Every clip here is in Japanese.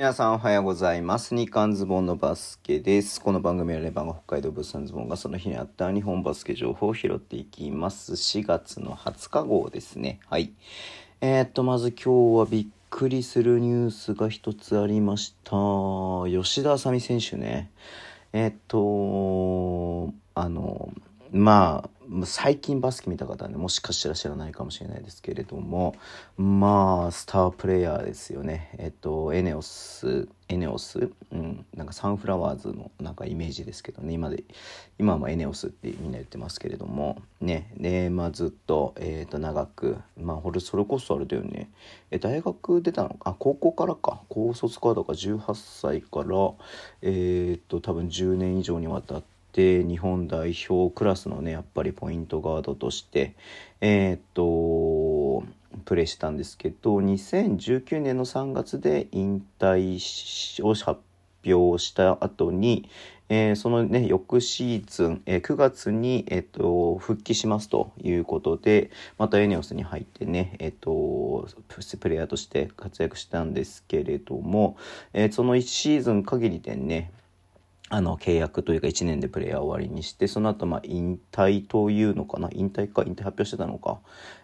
皆さんおはようございます。日刊ズボンのバスケです。この番組はレバンが北海道物産ズボンがその日にあった日本バスケ情報を拾っていきます。4月の20日号ですね。はい。えー、っと、まず今日はびっくりするニュースが一つありました。吉田麻美選手ね。えー、っと、あの、まあ、最近バスケ見た方はね、もしかしたら知らないかもしれないですけれども、まあ、スタープレイヤーですよね。えっと、エネオス、エネオス、うん、なんかサンフラワーズのなんかイメージですけどね、今で、今はエネオスってみんな言ってますけれども、ね、で、まあずっと、えっと、長く、まあ、これ、それこそあれだよね、え、大学出たのあ、高校からか、高卒からだから18歳から、えっと、多分10年以上にわたって、で日本代表クラスのねやっぱりポイントガードとしてえー、っとプレーしたんですけど2019年の3月で引退を発表した後に、えー、そのね翌シーズン、えー、9月に、えー、と復帰しますということでまたエネオスに入ってね、えー、とプレイヤーとして活躍したんですけれども、えー、その1シーズン限りでねあの、契約というか1年でプレイヤー終わりにして、その後、まあ、引退というのかな？引退か？引退発表してたのか？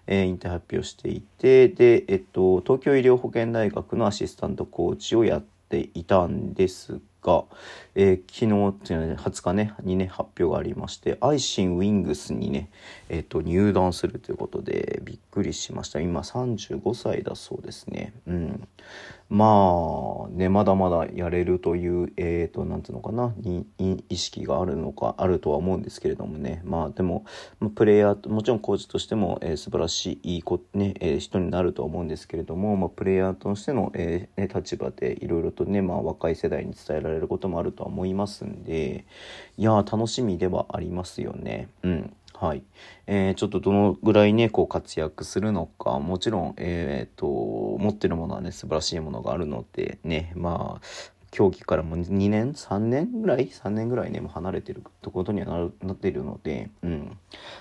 えー、引退発表していて、で、えっと、東京医療保険大学のアシスタントコーチをやっていたんですが、えー、昨日っていうのは、20日ね、にね、発表がありまして、アイシンウィングスにね、えっと、入団するということで、びっくりしました。今35歳だそうですね。うん。まあ、ね、まだまだやれるという、えっ、ー、と、なんていうのかな、に、意識があるのか、あるとは思うんですけれどもね。まあ、でも、プレイヤー、もちろんコーチとしても、えー、素晴らしい、いい子、ね、えー、人になるとは思うんですけれども、まあ、プレイヤーとしての、えー、ね、立場でいろいろとね、まあ、若い世代に伝えられることもあるとは思いますんで、いや楽しみではありますよね。うん。はい。えー、ちょっとどのぐらいね、こう活躍するのか、もちろん、えっ、と、持ってるものはね、素晴らしいものがあるので、ね、まあ、競技からも2年？3年ぐらい？3年ぐらいねもう離れてるってことにはなるなっているのでうん。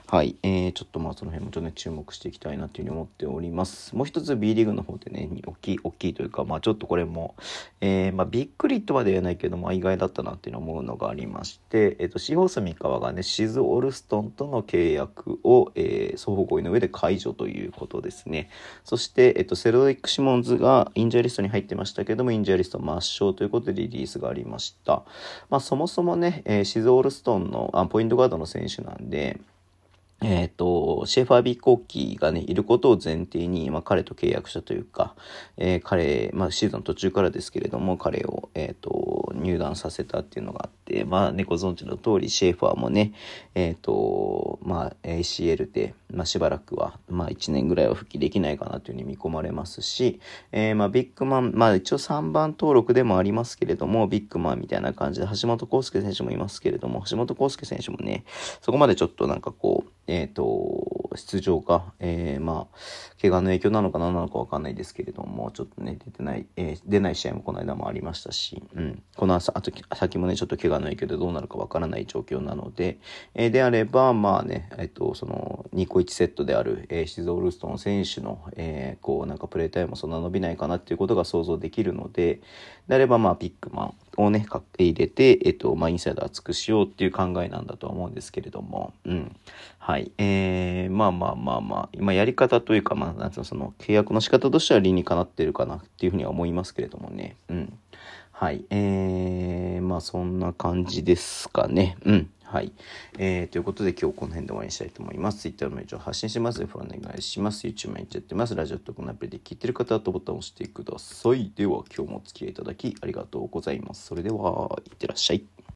はい。えー、ちょっとまあその辺もちょっとね注目していきたいなというふうに思っております。もう一つ B リーグの方でね大きい大きいというかまあちょっとこれも、えー、まあびっくりとは言えないけどまあ意外だったなっていうの思うのがありましてえっ、ー、とシーホース三河がねシズ・オルストンとの契約を、えー、双方合意の上で解除ということですね。そしてえっ、ー、とセロディック・シモンズがインジャーリストに入ってましたけどもインジャーリスト抹消ということことでリリースがありました。まあ、そもそもね、えー、シズ・オールストンのあポイントガードの選手なんで、えっ、ー、と、シェーファー・ビー・コッキーがね、いることを前提に、まあ、彼と契約したというか、えー、彼、まあ、シーズン途中からですけれども、彼を、えっ、ー、と、入団させたっていうのがあって、まあ、ね、ご存知の通り、シェーファーもね、えっ、と、まあ、ACL で、まあ、しばらくは、まあ、1年ぐらいは復帰できないかなというふうに見込まれますし、え、まあ、ビッグマン、まあ、一応3番登録でもありますけれども、ビッグマンみたいな感じで、橋本康介選手もいますけれども、橋本康介選手もね、そこまでちょっとなんかこう、えっ、ー、と、出場が、えー、まあ、怪我の影響なのか何なのかわかんないですけれども、ちょっとね、出てない、えー、出ない試合もこの間もありましたし、うん、この朝、あと、先もね、ちょっと怪我の影響でどうなるかわからない状況なので、えー、であれば、まあね、えっ、と、その、2個1セットである、えー、シゾールストン選手の、えー、こう、なんかプレータイムもそんな伸びないかなっていうことが想像できるので、であれば、まあ、ビッグマン、をね、入れて、えっと、まあ、インサイド厚くしようっていう考えなんだとは思うんですけれども、うん。はい。えー、まあまあまあまあ、今やり方というか、まあ、なんつうの、その、契約の仕方としては理にかなってるかなっていうふうには思いますけれどもね、うん。はい。えー、まあ、そんな感じですかね。うん。はい。えー、ということで今日この辺で終わりにしたいと思います。Twitter のメールを発信します。フォローお願いします。YouTube もやっちゃってます。ラジオとこのアプリで聞いてる方はとボタンを押してください。では今日もお付き合いいただきありがとうございます。それでは、いってらっしゃい。